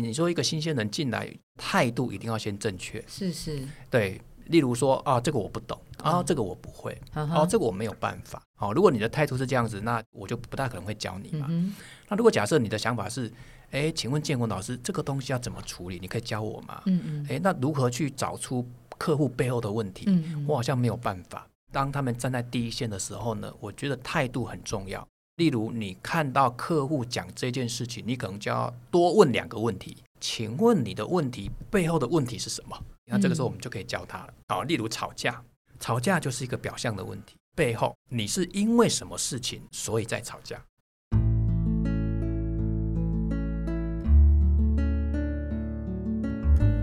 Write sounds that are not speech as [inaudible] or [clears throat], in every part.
你说一个新鲜人进来，态度一定要先正确。是是，对，例如说啊，这个我不懂，啊，这个我不会，哦，这个我没有办法。好，如果你的态度是这样子，那我就不大可能会教你嘛。那如果假设你的想法是，哎，请问建国老师，这个东西要怎么处理？你可以教我吗？嗯嗯。哎，那如何去找出客户背后的问题？嗯，我好像没有办法。当他们站在第一线的时候呢，我觉得态度很重要。例如，你看到客户讲这件事情，你可能就要多问两个问题。请问你的问题背后的问题是什么？那这个时候我们就可以教他了。好，例如吵架，吵架就是一个表象的问题，背后你是因为什么事情所以在吵架？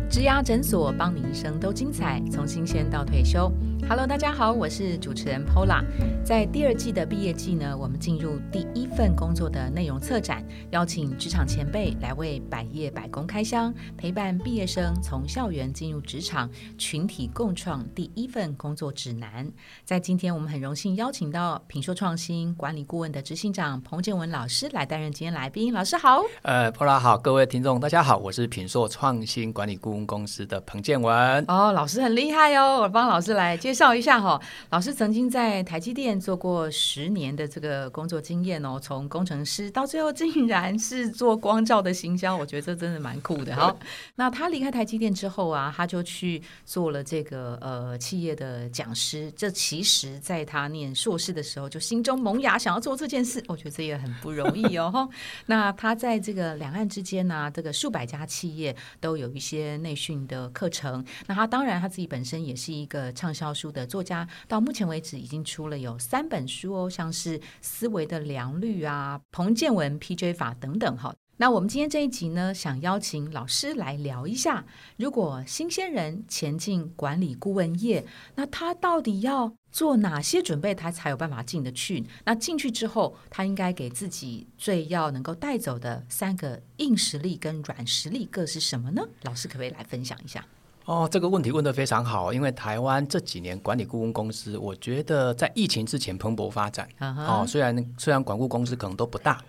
植牙诊所，帮你一生都精彩，从新鲜到退休。Hello，大家好，我是主持人 Pola。在第二季的毕业季呢，我们进入第一份工作的内容策展，邀请职场前辈来为百业百工开箱，陪伴毕业生从校园进入职场，群体共创第一份工作指南。在今天，我们很荣幸邀请到品硕创新管理顾问的执行长彭建文老师来担任今天来宾。老师好，呃，Pola 好，各位听众大家好，我是品硕创新管理顾问公司的彭建文。哦，老师很厉害哦，我帮老师来介。介绍一下哈，老师曾经在台积电做过十年的这个工作经验哦，从工程师到最后竟然是做光照的行销，我觉得这真的蛮酷的。[laughs] 哈，那他离开台积电之后啊，他就去做了这个呃企业的讲师。这其实在他念硕士的时候就心中萌芽，想要做这件事。我觉得这也很不容易哦。[laughs] 哈，那他在这个两岸之间呢，这个数百家企业都有一些内训的课程。那他当然他自己本身也是一个畅销书。的作家到目前为止已经出了有三本书哦，像是《思维的良率》啊、彭建文 PJ 法等等哈。那我们今天这一集呢，想邀请老师来聊一下，如果新鲜人前进管理顾问业，那他到底要做哪些准备，他才有办法进得去？那进去之后，他应该给自己最要能够带走的三个硬实力跟软实力各是什么呢？老师可不可以来分享一下？哦，这个问题问得非常好，因为台湾这几年管理顾问公司，我觉得在疫情之前蓬勃发展。哦，虽然虽然管顾公司可能都不大，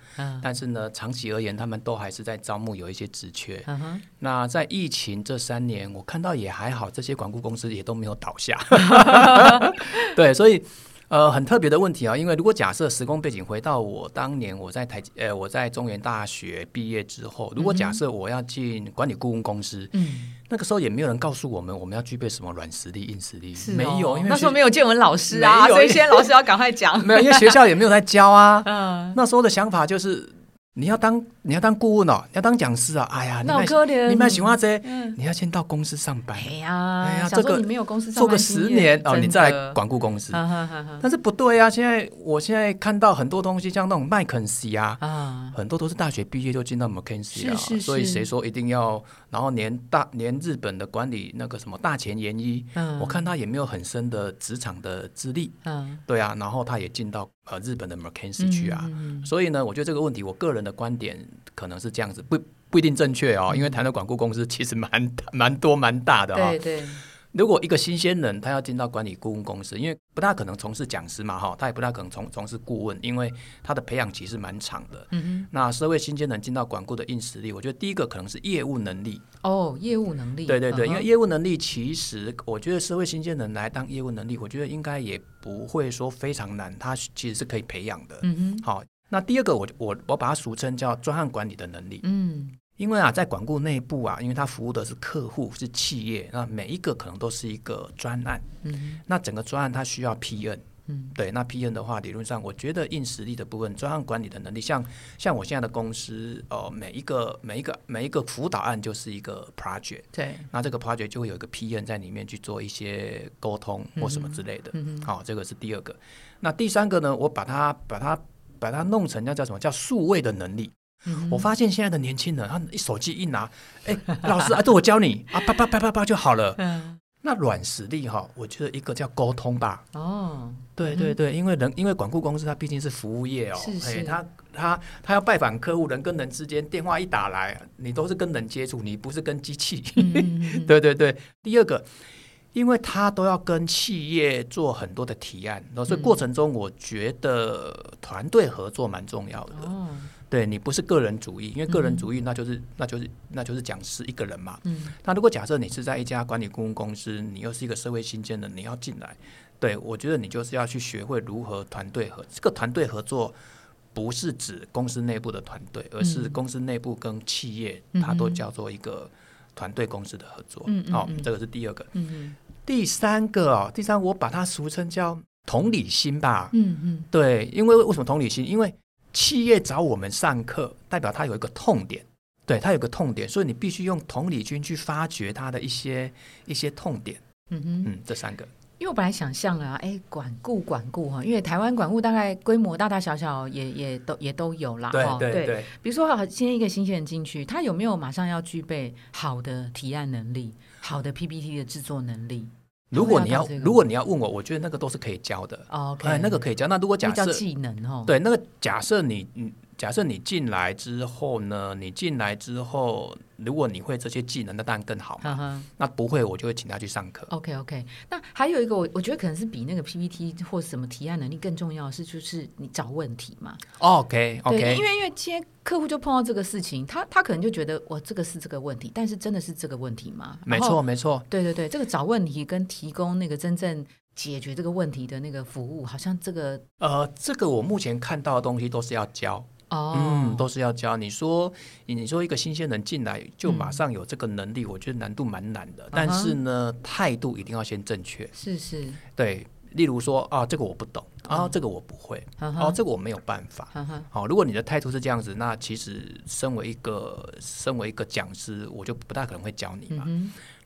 但是呢，长期而言，他们都还是在招募有一些职缺。那在疫情这三年，我看到也还好，这些管顾公司也都没有倒下。[laughs] 对，所以。呃，很特别的问题啊，因为如果假设时空背景回到我当年我在台呃我在中原大学毕业之后，如果假设我要进管理顾问公司，嗯，那个时候也没有人告诉我们我们要具备什么软实力、硬实力，没有，因为那时候没有建文老师啊，所以现在老师要赶快讲，没有，因为学校也没有在教啊，[laughs] 嗯，那时候的想法就是。你要当你要当顾问哦，你要当讲师啊！哎呀，你买你买喜欢这，你要先到公司上班。哎呀，哎呀，这个你没有公司做个十年哦，你再来管顾公司。但是不对啊！现在我现在看到很多东西，像那种麦肯锡啊，很多都是大学毕业就进到麦肯锡啊。所以谁说一定要？然后连大连日本的管理那个什么大前研一，我看他也没有很深的职场的资历。嗯，对啊，然后他也进到。呃，日本的 McKinsey 去啊，所以呢，我觉得这个问题，我个人的观点可能是这样子，不不一定正确哦，因为台湾管顾公司其实蛮蛮多蛮大的哈。对对。如果一个新鲜人他要进到管理顾问公司，因为不大可能从事讲师嘛，哈，他也不大可能从从事顾问，因为他的培养期是蛮长的。嗯哼。那社会新鲜人进到管顾的硬实力，我觉得第一个可能是业务能力。哦，业务能力。对对对，因为业务能力其实，我觉得社会新鲜人来当业务能力，我觉得应该也不会说非常难，他其实是可以培养的。嗯哼。好，那第二个，我我我把它俗称叫专案管理的能力。嗯。因为啊，在管顾内部啊，因为它服务的是客户，是企业，那每一个可能都是一个专案。嗯，那整个专案它需要 PN。嗯，对，那 PN 的话，理论上我觉得硬实力的部分，专案管理的能力，像像我现在的公司，哦，每一个每一个每一个辅导案就是一个 project。对，那这个 project 就会有一个 PN 在里面去做一些沟通或什么之类的。嗯嗯好，这个是第二个。那第三个呢，我把它把它把它弄成叫叫什么叫数位的能力。我发现现在的年轻人，他一手机一拿，哎，老师啊，这我教你啊，啪啪啪啪啪就好了。嗯，那软实力哈，我觉得一个叫沟通吧。哦，对对对，因为人因为管顾公司它毕竟是服务业哦，哎，他他他要拜访客户，人跟人之间电话一打来，你都是跟人接触，你不是跟机器。[laughs] 对对对，第二个，因为他都要跟企业做很多的提案，所以过程中我觉得团队合作蛮重要的。对你不是个人主义，因为个人主义那就是那就是那就是讲师一个人嘛。嗯。那如果假设你是在一家管理顾问公司，你又是一个社会新鲜人，你要进来，对我觉得你就是要去学会如何团队合。这个团队合作不是指公司内部的团队，而是公司内部跟企业，它都叫做一个团队公司的合作。嗯好，这个是第二个。嗯嗯。第三个哦，第三我把它俗称叫同理心吧。嗯嗯。对，因为为什么同理心？因为企业找我们上课，代表他有一个痛点，对他有个痛点，所以你必须用同理心去发掘他的一些一些痛点。嗯哼，嗯，这三个。因为我本来想象啊，哎，管顾管顾哈，因为台湾管顾大概规模大大小小也也都也都有啦。对对对。比如说，今天一个新鲜人进去，他有没有马上要具备好的提案能力、好的 PPT 的制作能力？如果你要，如果你要问我，我觉得那个都是可以教的。OK，哎，那个可以教。那如果假设技能哦，对，那个假设你，假设你进来之后呢，你进来之后。如果你会这些技能，那当然更好嘛。那不会，我就会请他去上课。OK OK。那还有一个，我我觉得可能是比那个 PPT 或什么提案能力更重要的是，就是你找问题嘛。OK OK。对，因为因为今天客户就碰到这个事情，他他可能就觉得我这个是这个问题，但是真的是这个问题吗？没错没错。对对对，这个找问题跟提供那个真正解决这个问题的那个服务，好像这个呃，这个我目前看到的东西都是要教。哦，嗯，都是要教。你说，你说一个新鲜人进来就马上有这个能力，我觉得难度蛮难的。但是呢，态度一定要先正确。是是，对。例如说啊，这个我不懂，啊，这个我不会，啊，这个我没有办法。好，如果你的态度是这样子，那其实身为一个身为一个讲师，我就不大可能会教你嘛。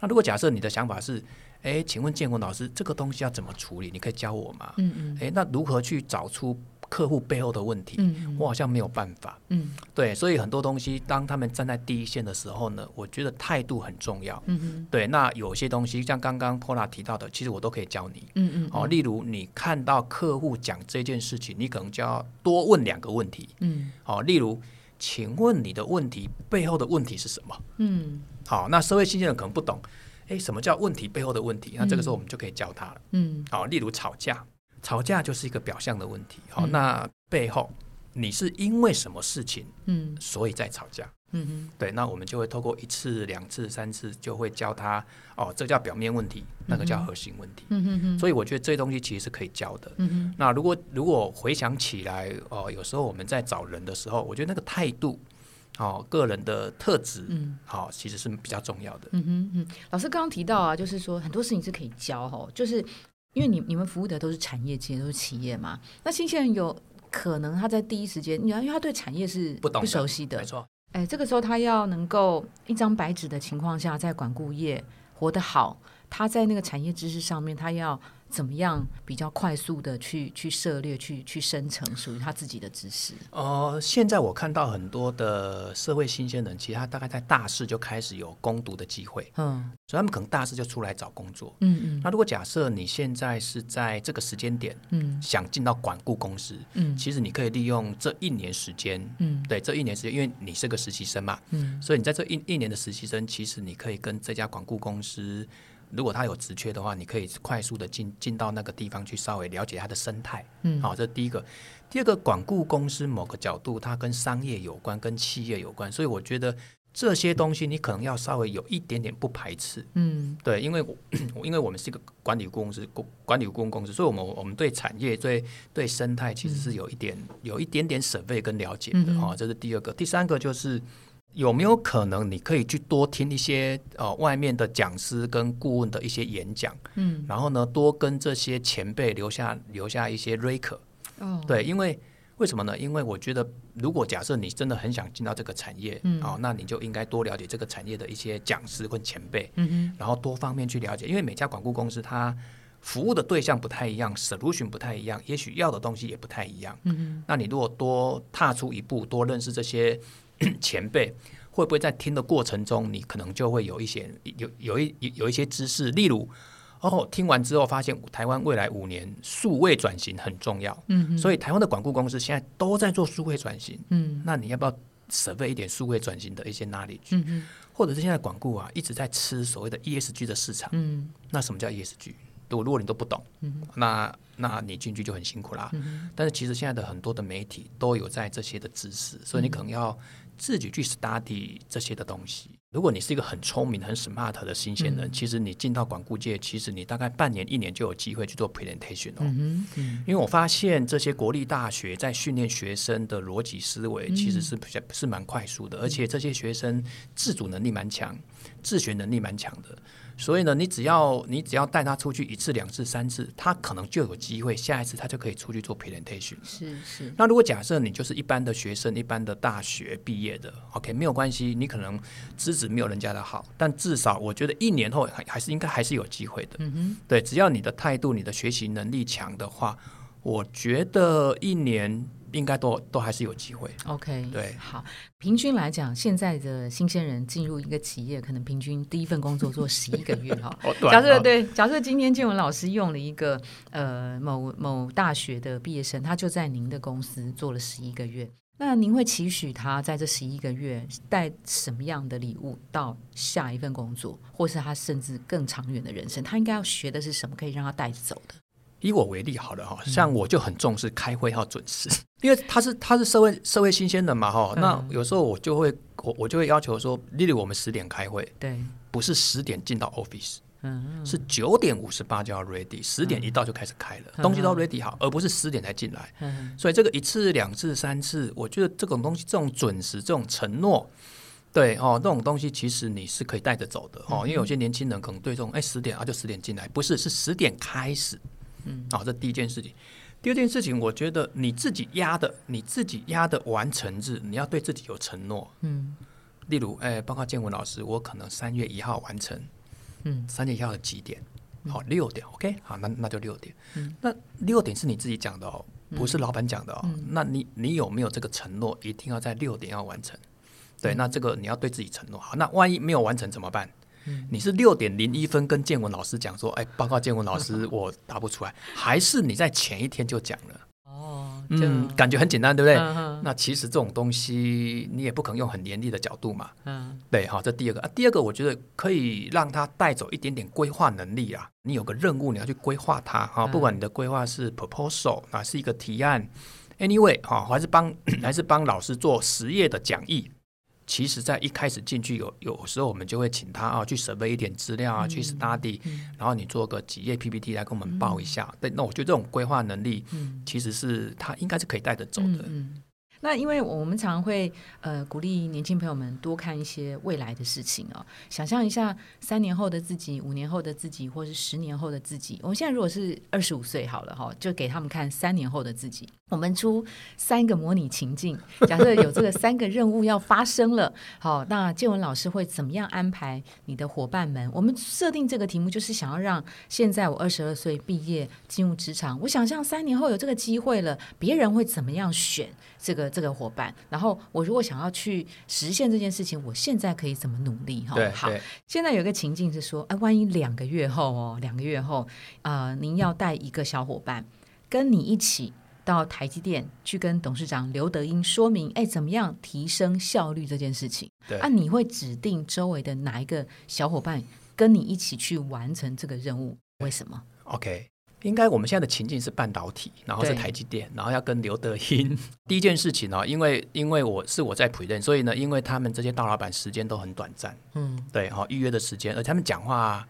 那如果假设你的想法是，哎，请问建国老师，这个东西要怎么处理？你可以教我吗？嗯嗯。哎，那如何去找出？客户背后的问题，我好像没有办法。嗯，对，所以很多东西，当他们站在第一线的时候呢，我觉得态度很重要。嗯对，那有些东西像刚刚 Pola 提到的，其实我都可以教你。嗯嗯。哦，例如你看到客户讲这件事情，你可能就要多问两个问题。嗯。哦，例如，请问你的问题背后的问题是什么？嗯。好，那社会新鲜人可能不懂，哎，什么叫问题背后的问题？那这个时候我们就可以教他了。嗯。好，例如吵架。吵架就是一个表象的问题，好，那背后你是因为什么事情，嗯，所以在吵架，嗯哼，对，那我们就会透过一次、两次、三次，就会教他，哦，这叫表面问题，那个叫核心问题，嗯哼哼，所以我觉得这些东西其实是可以教的，嗯哼，那如果如果回想起来，哦，有时候我们在找人的时候，我觉得那个态度，哦，个人的特质，嗯，好，其实是比较重要的，嗯哼嗯，老师刚刚提到啊，就是说很多事情是可以教，哈，就是。因为你你们服务的都是产业界，都是企业嘛。那新鲜人有可能他在第一时间，你要因为他对产业是不不熟悉的，没错。哎，这个时候他要能够一张白纸的情况下，在管顾业活得好，他在那个产业知识上面，他要。怎么样比较快速的去去涉猎、去去生成属于他自己的知识？呃，现在我看到很多的社会新鲜人，其实他大概在大四就开始有攻读的机会，嗯，所以他们可能大四就出来找工作，嗯嗯。那如果假设你现在是在这个时间点，嗯，想进到管顾公司，嗯，其实你可以利用这一年时间，嗯，对，这一年时间，因为你是个实习生嘛，嗯，所以你在这一一年的实习生，其实你可以跟这家管顾公司。如果他有职缺的话，你可以快速的进进到那个地方去，稍微了解它的生态。嗯，好，这是第一个。第二个，管顾公司某个角度，它跟商业有关，跟企业有关，所以我觉得这些东西你可能要稍微有一点点不排斥。嗯，对，因为我 [coughs] 因为我们是一个管理公司，管管理顾问公司，所以我们我们对产业、对对生态其实是有一点有一点点审备跟了解的。哈，这是第二个。第三个就是。有没有可能你可以去多听一些呃外面的讲师跟顾问的一些演讲，嗯，然后呢多跟这些前辈留下留下一些 r e c 哦，对，因为为什么呢？因为我觉得如果假设你真的很想进到这个产业，嗯，哦，那你就应该多了解这个产业的一些讲师跟前辈，嗯哼，然后多方面去了解，因为每家管顾公司它服务的对象不太一样，solution 不太一样，也许要的东西也不太一样，嗯哼，那你如果多踏出一步，多认识这些。[clears throat] 前辈会不会在听的过程中，你可能就会有一些有有一有一些知识，例如哦，听完之后发现台湾未来五年数位转型很重要，嗯，所以台湾的管顾公司现在都在做数位转型，嗯，那你要不要准备一点数位转型的一些 knowledge？嗯或者是现在管顾啊一直在吃所谓的 ESG 的市场，嗯，那什么叫 ESG？如果如果你都不懂，嗯那那你进去就很辛苦啦。但是其实现在的很多的媒体都有在这些的知识，所以你可能要自己去 study 这些的东西。如果你是一个很聪明、很 smart 的新鲜人，其实你进到管顾界，其实你大概半年、一年就有机会去做 presentation 哦。因为我发现这些国立大学在训练学生的逻辑思维，其实是比较是蛮快速的，而且这些学生自主能力蛮强，自学能力蛮强的。所以呢，你只要你只要带他出去一次、两次、三次，他可能就有机会，下一次他就可以出去做 presentation。是是。那如果假设你就是一般的学生，一般的大学毕业的，OK，没有关系，你可能资质没有人家的好，但至少我觉得一年后还还是应该还是有机会的。嗯哼。对，只要你的态度、你的学习能力强的话，我觉得一年。应该都都还是有机会。OK，对，好，平均来讲，现在的新鲜人进入一个企业，可能平均第一份工作做十一个月哈。[laughs] 假设对，假设今天建文老师用了一个呃某某大学的毕业生，他就在您的公司做了十一个月，那您会期许他在这十一个月带什么样的礼物到下一份工作，或是他甚至更长远的人生？他应该要学的是什么，可以让他带走的？以我为例好了哈，像我就很重视开会要准时，因为他是他是社会社会新鲜的嘛哈，那有时候我就会我我就会要求说，例如我们十点开会，对，不是十点进到 office，嗯，是九点五十八就要 ready，十点一到就开始开了，东西都 ready 好，而不是十点才进来，所以这个一次两次三次，我觉得这种东西这种准时这种承诺，对哦，这种东西其实你是可以带着走的哦，因为有些年轻人可能对这种哎十点啊就十点进来，不是是十点开始。嗯，好，这第一件事情。第二件事情，我觉得你自己压的，你自己压的完成日，你要对自己有承诺。嗯，例如，哎，包括建文老师，我可能三月一号完成。嗯，三月一号的几点？好，六点。OK，好，那那就六点。嗯，那六点是你自己讲的哦，不是老板讲的哦。那你你有没有这个承诺，一定要在六点要完成？对，那这个你要对自己承诺。好，那万一没有完成怎么办？你是六点零一分跟建文老师讲说，哎，报告建文老师，[laughs] 我答不出来，还是你在前一天就讲了？哦，嗯，感觉很简单，对不对？那其实这种东西你也不可能用很严厉的角度嘛。嗯，对，好，这第二个啊，第二个我觉得可以让他带走一点点规划能力啊。你有个任务，你要去规划它啊，不管你的规划是 proposal 啊，是一个提案，anyway 哈，还是帮 [clears throat] 还是帮老师做实业的讲义。其实，在一开始进去有有时候，我们就会请他啊去准备一点资料啊，去 study，然后你做个几页 PPT 来跟我们报一下。对，那我觉得这种规划能力，其实是他应该是可以带得走的。那因为我们常会呃鼓励年轻朋友们多看一些未来的事情哦，想象一下三年后的自己、五年后的自己，或是十年后的自己。我们现在如果是二十五岁好了哈，就给他们看三年后的自己。我们出三个模拟情境，假设有这个三个任务要发生了，好，那建文老师会怎么样安排你的伙伴们？我们设定这个题目就是想要让现在我二十二岁毕业进入职场，我想象三年后有这个机会了，别人会怎么样选这个？这个伙伴，然后我如果想要去实现这件事情，我现在可以怎么努力？哈，好。现在有一个情境是说，哎，万一两个月后哦，两个月后，呃，您要带一个小伙伴跟你一起到台积电去跟董事长刘德英说明，哎，怎么样提升效率这件事情？对，啊，你会指定周围的哪一个小伙伴跟你一起去完成这个任务？为什么？OK。应该我们现在的情境是半导体，然后是台积电，然后要跟刘德英。[laughs] 第一件事情呢，因为因为我是我在普任，所以呢，因为他们这些大老板时间都很短暂，嗯，对，哈，预约的时间，而他们讲话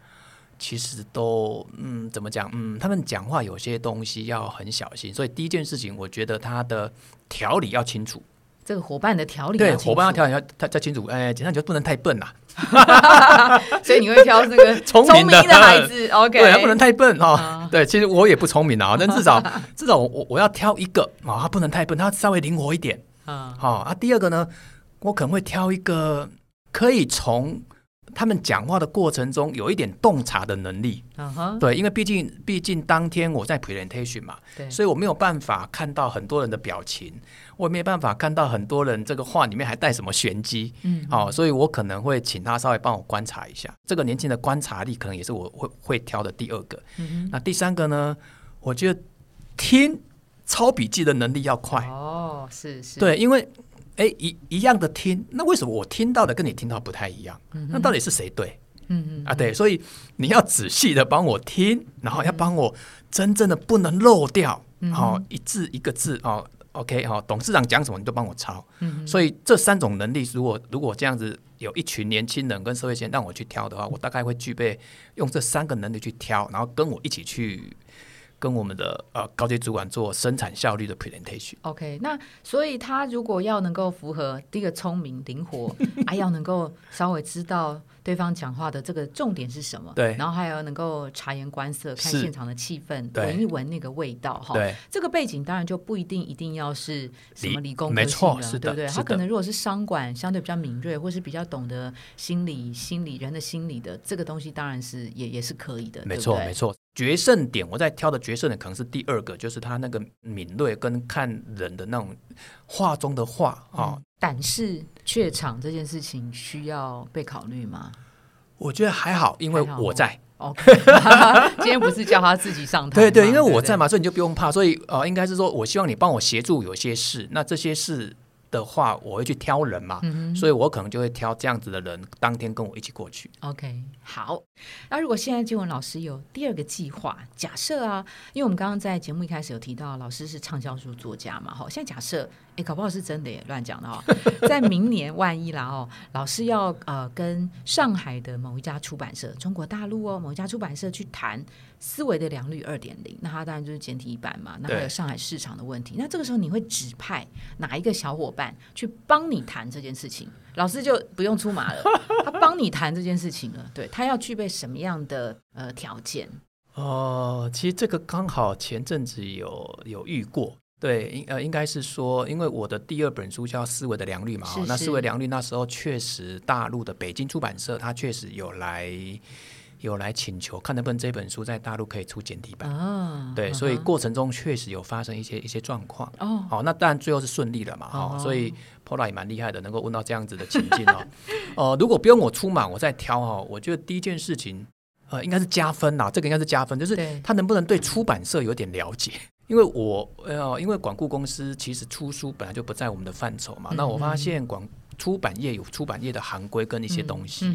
其实都，嗯，怎么讲，嗯，他们讲话有些东西要很小心，所以第一件事情，我觉得他的条理要清楚。这个伙伴的条理对伙伴要条理要他他清楚，哎，简单就不能太笨啦，[laughs] 所以你会挑这个 [laughs] 聪明的孩子，OK，对，他不能太笨哈。对，其实我也不聪明啊，但至少 [laughs] 至少我我我要挑一个啊，他不能太笨，他稍微灵活一点啊。好啊，第二个呢，我可能会挑一个可以从。他们讲话的过程中有一点洞察的能力，对，因为毕竟毕竟当天我在 presentation 嘛，所以我没有办法看到很多人的表情，我也没办法看到很多人这个话里面还带什么玄机，嗯，好，所以我可能会请他稍微帮我观察一下，这个年轻的观察力可能也是我会会挑的第二个，嗯那第三个呢，我觉得听抄笔记的能力要快，哦，是是，对，因为。哎，一一样的听，那为什么我听到的跟你听到不太一样？那到底是谁对？嗯嗯啊，对，所以你要仔细的帮我听，然后要帮我真正的不能漏掉，好一字一个字哦。OK 哈，董事长讲什么你都帮我抄。嗯，所以这三种能力，如果如果这样子有一群年轻人跟社会先让我去挑的话，我大概会具备用这三个能力去挑，然后跟我一起去。跟我们的呃高级主管做生产效率的 presentation。OK，那所以他如果要能够符合第一个聪明灵活，还 [laughs] 要能够稍微知道对方讲话的这个重点是什么，对，然后还要能够察言观色，看现场的气氛，闻一闻那个味道，哈，对，这个背景当然就不一定一定要是什么理工没错，是对不对？他可能如果是商管相对比较敏锐，或是比较懂得心理、心理人的心理的这个东西，当然是也也是可以的，没错，没错。决胜点，我在挑的决胜点可能是第二个，就是他那个敏锐跟看人的那种话中的话啊。胆识怯场这件事情需要被考虑吗？我觉得还好，因为我在。OK，[laughs] 今天不是叫他自己上台，对对，因为我在嘛，所以你就不用怕。所以呃，应该是说我希望你帮我协助有些事，那这些事。的话，我会去挑人嘛，所以我可能就会挑这样子的人，当天跟我一起过去。OK，好。那如果现在金文老师有第二个计划，假设啊，因为我们刚刚在节目一开始有提到，老师是畅销书作家嘛，好，现在假设，哎，搞不好是真的，耶乱讲的哈。在明年万一啦哦，老师要呃跟上海的某一家出版社，中国大陆哦某一家出版社去谈。思维的良率二点零，那它当然就是简体版嘛。那还有上海市场的问题，那这个时候你会指派哪一个小伙伴去帮你谈这件事情？老师就不用出马了，他帮你谈这件事情了。对他要具备什么样的呃条件？哦，其实这个刚好前阵子有有遇过。对，应呃应该是说，因为我的第二本书叫《思维的良率》嘛，那《思维良率》那时候确实大陆的北京出版社，他确实有来。有来请求看能不能这本书在大陆可以出简体版啊？对，所以过程中确实有发生一些一些状况哦。好，那当然最后是顺利了嘛。哦，所以 Pola 也蛮厉害的，能够问到这样子的情境哦。呃，[laughs] 如果不用我出马，我再挑哈，我觉得第一件事情呃应该是加分呐，这个应该是加分，就是他能不能对出版社有点了解？因为我呃，因为管顾公司其实出书本来就不在我们的范畴嘛。那我发现广出版业有出版业的行规跟一些东西，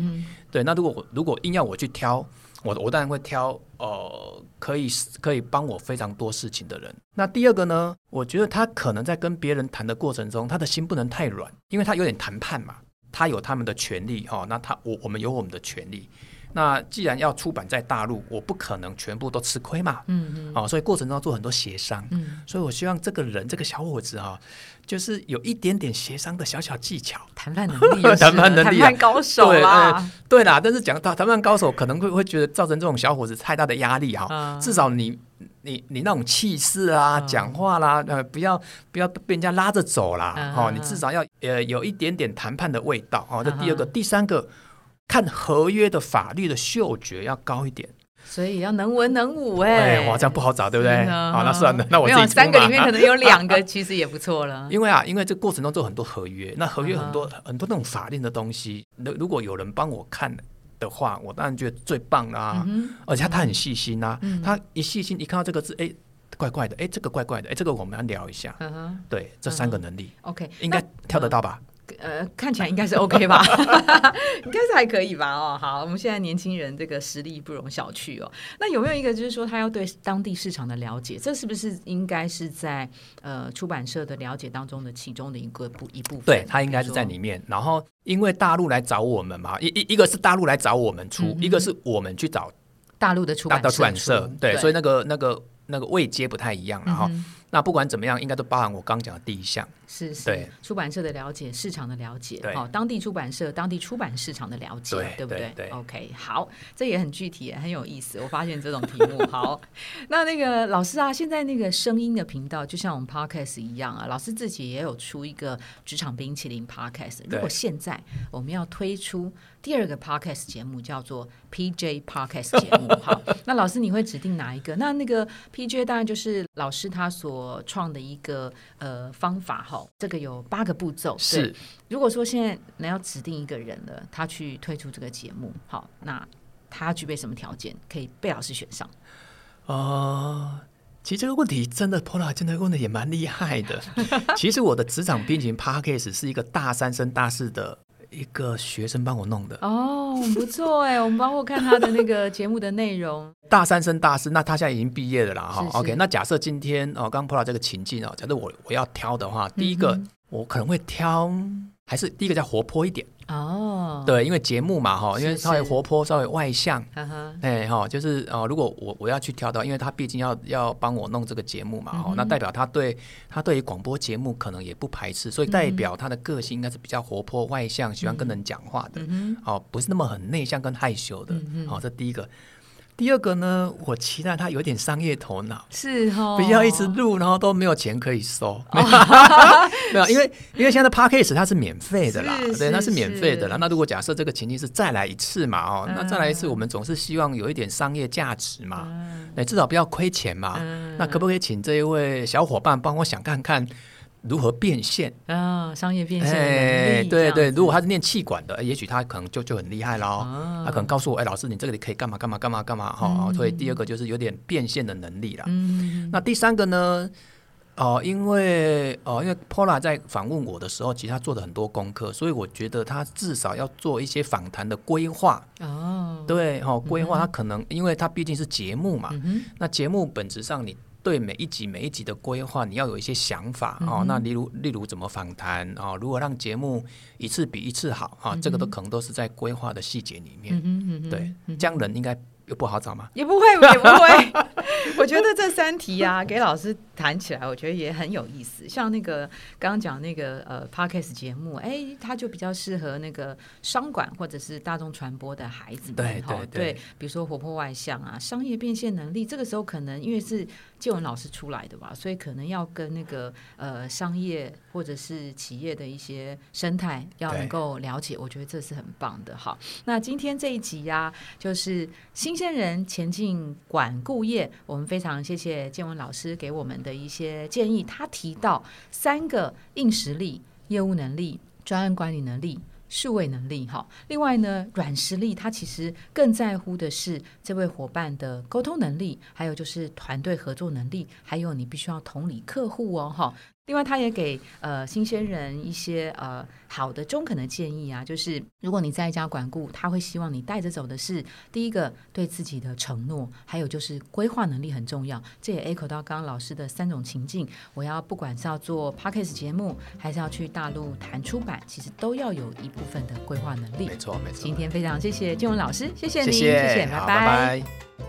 对。那如果如果硬要我去挑，我我当然会挑呃可以可以帮我非常多事情的人。那第二个呢，我觉得他可能在跟别人谈的过程中，他的心不能太软，因为他有点谈判嘛，他有他们的权利哈。那他我我们有我们的权利。那既然要出版在大陆，我不可能全部都吃亏嘛，嗯嗯，哦，所以过程中要做很多协商，嗯，所以我希望这个人这个小伙子哈，就是有一点点协商的小小技巧，谈判能力，[laughs] 谈判能力，谈判高手啦，对啦，但是讲到谈判高手，可能会会觉得造成这种小伙子太大的压力哈，至少你你你那种气势啊，讲话啦，呃，不要不要被人家拉着走啦，哦，你至少要呃有一点点谈判的味道，哦，这第二个，第三个。看合约的法律的嗅觉要高一点，所以要能文能武哎，哇，这样不好找，对不对？好，那算了，那我自己三个里面可能有两个，[laughs] 其实也不错了。因为啊，因为这过程中做很多合约，那合约很多很多那种法令的东西，那如果有人帮我看的话，我当然觉得最棒啦。而且他很细心啊，他一细心一看到这个字，哎，怪怪的，哎，这个怪怪的，哎，这个我们要聊一下。对，这三个能力，OK，应该跳得到吧？呃，看起来应该是 OK 吧，[laughs] 应该是还可以吧。哦，好，我们现在年轻人这个实力不容小觑哦。那有没有一个就是说他要对当地市场的了解，这是不是应该是在呃出版社的了解当中的其中的一个部一部分？对他应该是在里面。然后因为大陆来找我们嘛，一一一个是大陆来找我们出，一个是我们去找大陆的出版出版社。对，所以那个那个那个位阶不太一样，然后。那不管怎么样，应该都包含我刚讲的第一项，是是，对出版社的了解、市场的了解，好，当地出版社、当地出版市场的了解，对不对？对，OK，好，这也很具体，很有意思。我发现这种题目 [laughs] 好。那那个老师啊，现在那个声音的频道，就像我们 Podcast 一样啊，老师自己也有出一个职场冰淇淋 Podcast。如果现在我们要推出第二个 Podcast 节目，叫做 PJ Podcast 节目，好，[laughs] 那老师你会指定哪一个？那那个 PJ 当然就是老师他所我创的一个呃方法哈，这个有八个步骤。是，如果说现在你要指定一个人了，他去推出这个节目，好，那他具备什么条件可以被老师选上？啊，其实这个问题真的 Pola 真的问的也蛮厉害的。其实我的职场冰淇淋 p a c k a g e 是一个大三升大四的一个学生帮我弄的。哦，不错哎，我们包括看他的那个节目的内容。[laughs] 大三升大四，那他现在已经毕业了啦哈。OK，那假设今天哦，刚碰到这个情境哦，假设我我要挑的话，第一个我可能会挑，还是第一个叫活泼一点。哦，对，因为节目嘛，哈，因为稍微活泼，稍微外向，哎，哈，就是哦，如果我我要去挑到，因为他毕竟要要帮我弄这个节目嘛，哈，那代表他对他对于广播节目可能也不排斥，所以代表他的个性应该是比较活泼外向，喜欢跟人讲话的，哦，不是那么很内向跟害羞的，好，这第一个。第二个呢，我期待他有点商业头脑，是哦，不要一直录，然后都没有钱可以收，[laughs] 没有，因为因为现在的 podcast 它是免费的啦，对，它是免费的啦。那如果假设这个情境是再来一次嘛，哦，那再来一次，我们总是希望有一点商业价值嘛，哎，至少不要亏钱嘛。那可不可以请这一位小伙伴帮我想看看？如何变现啊？商业变现哎，对对，如果他是念气管的，也许他可能就就很厉害喽。他可能告诉我，哎，老师，你这个你可以干嘛干嘛干嘛干嘛哈。所以第二个就是有点变现的能力了。那第三个呢？哦，因为哦，因为 Pola 在访问我的时候，其实他做了很多功课，所以我觉得他至少要做一些访谈的规划。哦，对哦，规划他可能，因为他毕竟是节目嘛。那节目本质上你。对每一集每一集的规划，你要有一些想法哦。那例如例如怎么访谈哦？如何让节目一次比一次好啊？这个都可能都是在规划的细节里面。对，这样人应该。又不好找吗？也不会，也不会。[laughs] 我觉得这三题啊，给老师谈起来，我觉得也很有意思。像那个刚刚讲那个呃，podcast 节目，哎，它就比较适合那个商管或者是大众传播的孩子们。对对对，比如说活泼外向啊，商业变现能力，这个时候可能因为是建文老师出来的吧，所以可能要跟那个呃商业或者是企业的一些生态要能够了解。我觉得这是很棒的。好，那今天这一集呀，就是新。新鲜人前进管顾业，我我们非常谢谢建文老师给我们的一些建议。他提到三个硬实力：业务能力、专案管理能力、数位能力。哈，另外呢，软实力他其实更在乎的是这位伙伴的沟通能力，还有就是团队合作能力，还有你必须要同理客户哦。哈。另外，他也给呃新鲜人一些呃好的中肯的建议啊，就是如果你在家管顾，他会希望你带着走的是第一个对自己的承诺，还有就是规划能力很重要。这也 echo 到刚刚老师的三种情境，我要不管是要做 podcast 节目，还是要去大陆谈出版，其实都要有一部分的规划能力。没错，没错。今天非常谢谢建文老师，谢谢您，谢谢，拜拜。